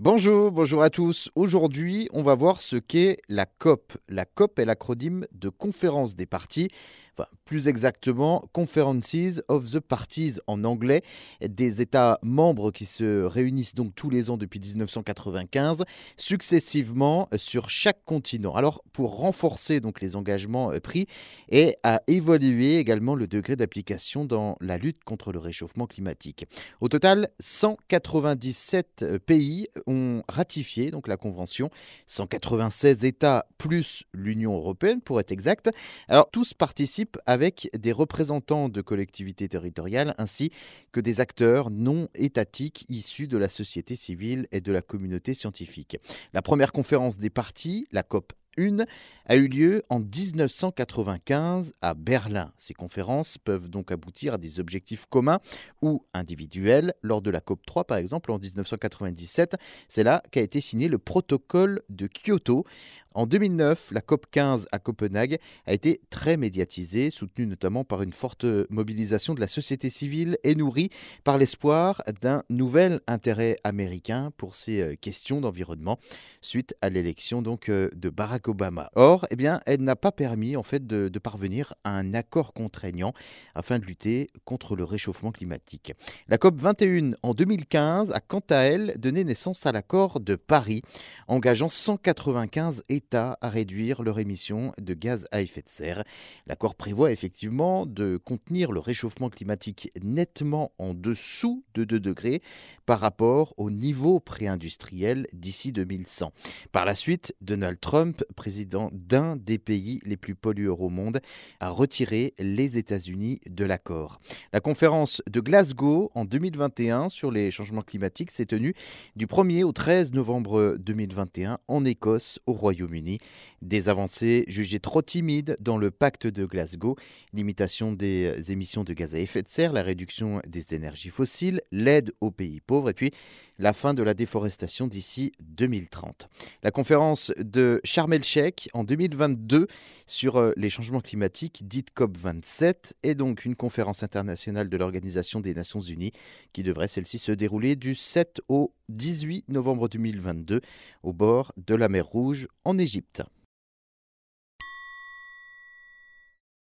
Bonjour, bonjour à tous. Aujourd'hui, on va voir ce qu'est la COP. La COP est l'acronyme de Conférence des parties plus exactement Conferences of the Parties en anglais, des États membres qui se réunissent donc tous les ans depuis 1995, successivement sur chaque continent. Alors pour renforcer donc les engagements euh, pris et à évaluer également le degré d'application dans la lutte contre le réchauffement climatique. Au total, 197 euh, pays ont ratifié donc la convention, 196 États plus l'Union européenne pour être exact. Alors tous participent avec des représentants de collectivités territoriales ainsi que des acteurs non étatiques issus de la société civile et de la communauté scientifique. La première conférence des partis, la COP une a eu lieu en 1995 à Berlin. Ces conférences peuvent donc aboutir à des objectifs communs ou individuels. Lors de la COP3, par exemple, en 1997, c'est là qu'a été signé le protocole de Kyoto. En 2009, la COP15 à Copenhague a été très médiatisée, soutenue notamment par une forte mobilisation de la société civile et nourrie par l'espoir d'un nouvel intérêt américain pour ces euh, questions d'environnement suite à l'élection donc euh, de Barack Obama. Or, eh bien, elle n'a pas permis en fait de, parvenir à un accord contraignant afin de lutter contre le réchauffement climatique. La COP 21 en 2015 a quant à elle donné naissance à l'accord de Paris, engageant 195 États à réduire leur émission de gaz à effet de serre. L'accord prévoit effectivement de contenir le réchauffement climatique nettement en dessous de 2 degrés par rapport au niveau pré-industriel d'ici 2100. Par la suite, Donald Trump président d'un des pays les plus pollueurs au monde, a retiré les États-Unis de l'accord. La conférence de Glasgow en 2021 sur les changements climatiques s'est tenue du 1er au 13 novembre 2021 en Écosse, au Royaume-Uni. Des avancées jugées trop timides dans le pacte de Glasgow, limitation des émissions de gaz à effet de serre, la réduction des énergies fossiles, l'aide aux pays pauvres et puis la fin de la déforestation d'ici 2030. La conférence de Sharm el-Sheikh en 2022 sur euh, les changements climatiques, dite COP27, est donc une conférence internationale de l'Organisation des Nations Unies qui devrait celle-ci se dérouler du 7 au 18 novembre 2022 au bord de la mer Rouge en Égypte.